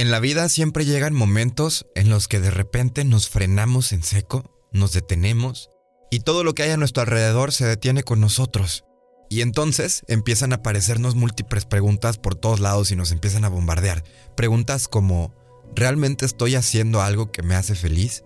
en la vida siempre llegan momentos en los que de repente nos frenamos en seco, nos detenemos y todo lo que hay a nuestro alrededor se detiene con nosotros. Y entonces empiezan a aparecernos múltiples preguntas por todos lados y nos empiezan a bombardear. Preguntas como, ¿realmente estoy haciendo algo que me hace feliz?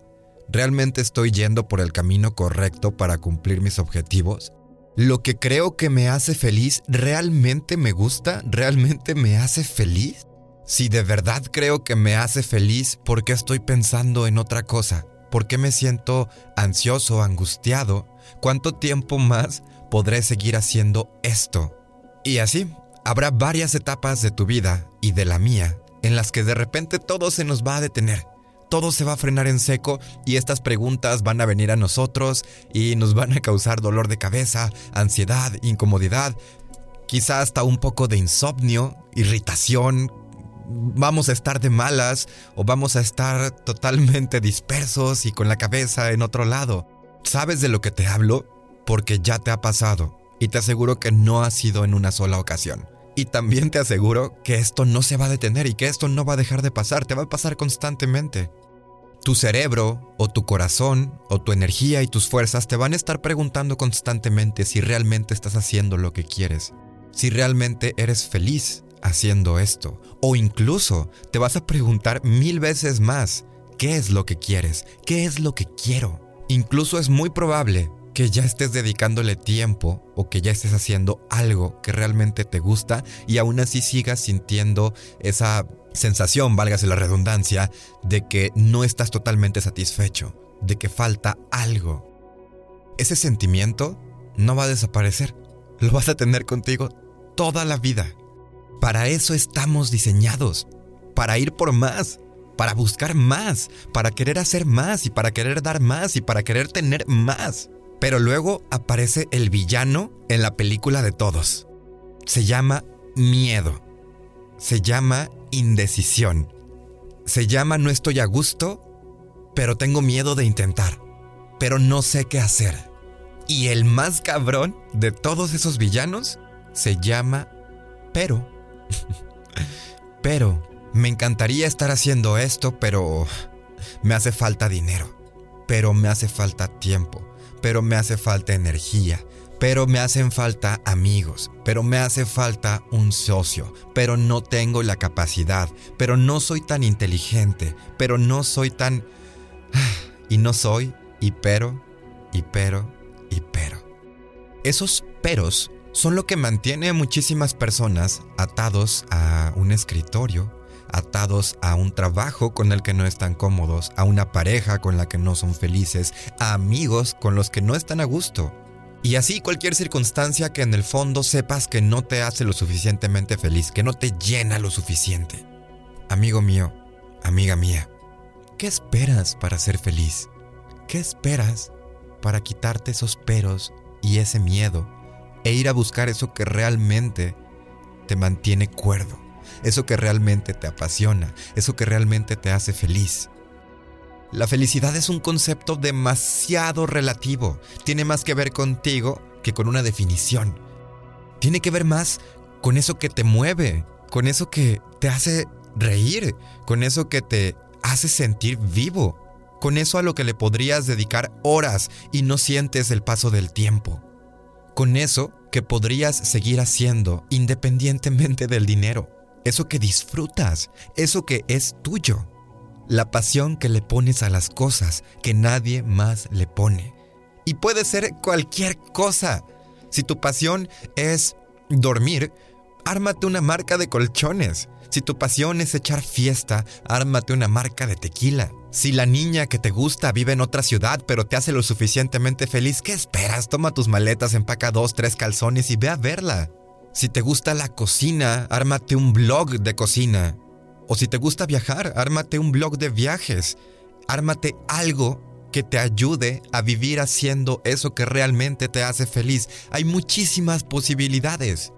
¿Realmente estoy yendo por el camino correcto para cumplir mis objetivos? ¿Lo que creo que me hace feliz realmente me gusta? ¿Realmente me hace feliz? Si de verdad creo que me hace feliz, ¿por qué estoy pensando en otra cosa? ¿Por qué me siento ansioso, angustiado? ¿Cuánto tiempo más podré seguir haciendo esto? Y así, habrá varias etapas de tu vida y de la mía en las que de repente todo se nos va a detener. Todo se va a frenar en seco y estas preguntas van a venir a nosotros y nos van a causar dolor de cabeza, ansiedad, incomodidad, quizá hasta un poco de insomnio, irritación, vamos a estar de malas o vamos a estar totalmente dispersos y con la cabeza en otro lado. ¿Sabes de lo que te hablo? Porque ya te ha pasado y te aseguro que no ha sido en una sola ocasión. Y también te aseguro que esto no se va a detener y que esto no va a dejar de pasar, te va a pasar constantemente. Tu cerebro o tu corazón o tu energía y tus fuerzas te van a estar preguntando constantemente si realmente estás haciendo lo que quieres, si realmente eres feliz haciendo esto. O incluso te vas a preguntar mil veces más, ¿qué es lo que quieres? ¿Qué es lo que quiero? Incluso es muy probable que ya estés dedicándole tiempo o que ya estés haciendo algo que realmente te gusta y aún así sigas sintiendo esa sensación, válgase la redundancia, de que no estás totalmente satisfecho, de que falta algo. Ese sentimiento no va a desaparecer, lo vas a tener contigo toda la vida. Para eso estamos diseñados, para ir por más, para buscar más, para querer hacer más y para querer dar más y para querer tener más. Pero luego aparece el villano en la película de todos. Se llama miedo. Se llama indecisión. Se llama no estoy a gusto, pero tengo miedo de intentar. Pero no sé qué hacer. Y el más cabrón de todos esos villanos se llama pero. Pero, me encantaría estar haciendo esto, pero me hace falta dinero, pero me hace falta tiempo, pero me hace falta energía, pero me hacen falta amigos, pero me hace falta un socio, pero no tengo la capacidad, pero no soy tan inteligente, pero no soy tan... Y no soy, y pero, y pero, y pero. Esos peros son lo que mantiene a muchísimas personas atados a un escritorio, atados a un trabajo con el que no están cómodos, a una pareja con la que no son felices, a amigos con los que no están a gusto. Y así cualquier circunstancia que en el fondo sepas que no te hace lo suficientemente feliz, que no te llena lo suficiente. Amigo mío, amiga mía, ¿qué esperas para ser feliz? ¿Qué esperas para quitarte esos peros y ese miedo e ir a buscar eso que realmente te mantiene cuerdo, eso que realmente te apasiona, eso que realmente te hace feliz. La felicidad es un concepto demasiado relativo, tiene más que ver contigo que con una definición. Tiene que ver más con eso que te mueve, con eso que te hace reír, con eso que te hace sentir vivo, con eso a lo que le podrías dedicar horas y no sientes el paso del tiempo con eso que podrías seguir haciendo independientemente del dinero, eso que disfrutas, eso que es tuyo, la pasión que le pones a las cosas que nadie más le pone. Y puede ser cualquier cosa. Si tu pasión es dormir, ármate una marca de colchones. Si tu pasión es echar fiesta, ármate una marca de tequila. Si la niña que te gusta vive en otra ciudad pero te hace lo suficientemente feliz, ¿qué esperas? Toma tus maletas, empaca dos, tres calzones y ve a verla. Si te gusta la cocina, ármate un blog de cocina. O si te gusta viajar, ármate un blog de viajes. Ármate algo que te ayude a vivir haciendo eso que realmente te hace feliz. Hay muchísimas posibilidades.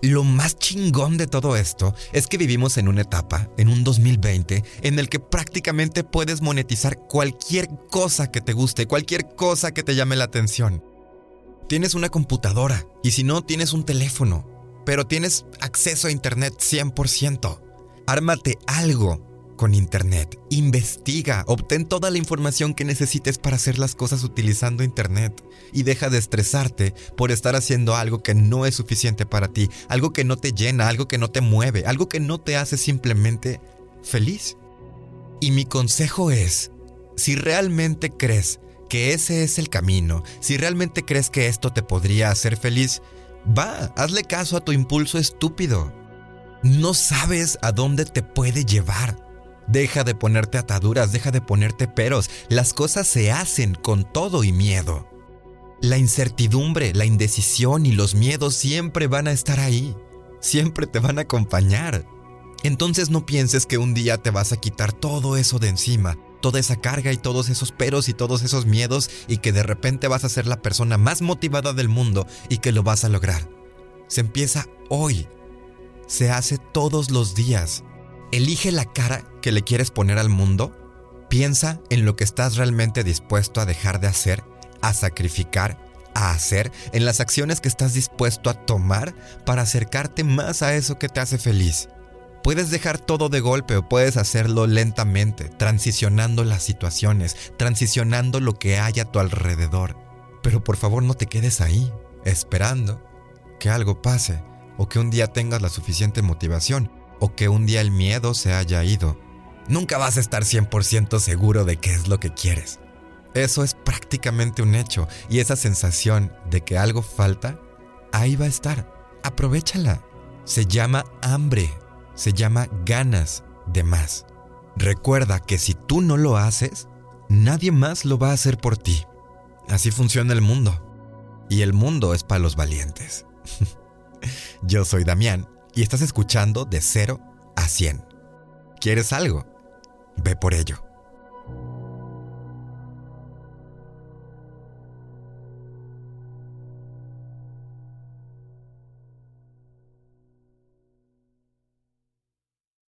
Lo más chingón de todo esto es que vivimos en una etapa, en un 2020, en el que prácticamente puedes monetizar cualquier cosa que te guste, cualquier cosa que te llame la atención. Tienes una computadora y si no, tienes un teléfono, pero tienes acceso a Internet 100%. Ármate algo con Internet. Investiga, obtén toda la información que necesites para hacer las cosas utilizando Internet y deja de estresarte por estar haciendo algo que no es suficiente para ti, algo que no te llena, algo que no te mueve, algo que no te hace simplemente feliz. Y mi consejo es, si realmente crees que ese es el camino, si realmente crees que esto te podría hacer feliz, va, hazle caso a tu impulso estúpido. No sabes a dónde te puede llevar. Deja de ponerte ataduras, deja de ponerte peros. Las cosas se hacen con todo y miedo. La incertidumbre, la indecisión y los miedos siempre van a estar ahí. Siempre te van a acompañar. Entonces no pienses que un día te vas a quitar todo eso de encima, toda esa carga y todos esos peros y todos esos miedos y que de repente vas a ser la persona más motivada del mundo y que lo vas a lograr. Se empieza hoy. Se hace todos los días. Elige la cara que le quieres poner al mundo. Piensa en lo que estás realmente dispuesto a dejar de hacer, a sacrificar, a hacer, en las acciones que estás dispuesto a tomar para acercarte más a eso que te hace feliz. Puedes dejar todo de golpe o puedes hacerlo lentamente, transicionando las situaciones, transicionando lo que hay a tu alrededor. Pero por favor no te quedes ahí, esperando que algo pase o que un día tengas la suficiente motivación o que un día el miedo se haya ido, nunca vas a estar 100% seguro de qué es lo que quieres. Eso es prácticamente un hecho y esa sensación de que algo falta, ahí va a estar. Aprovechala. Se llama hambre, se llama ganas de más. Recuerda que si tú no lo haces, nadie más lo va a hacer por ti. Así funciona el mundo. Y el mundo es para los valientes. Yo soy Damián y estás escuchando de 0 a 100. ¿Quieres algo? Ve por ello.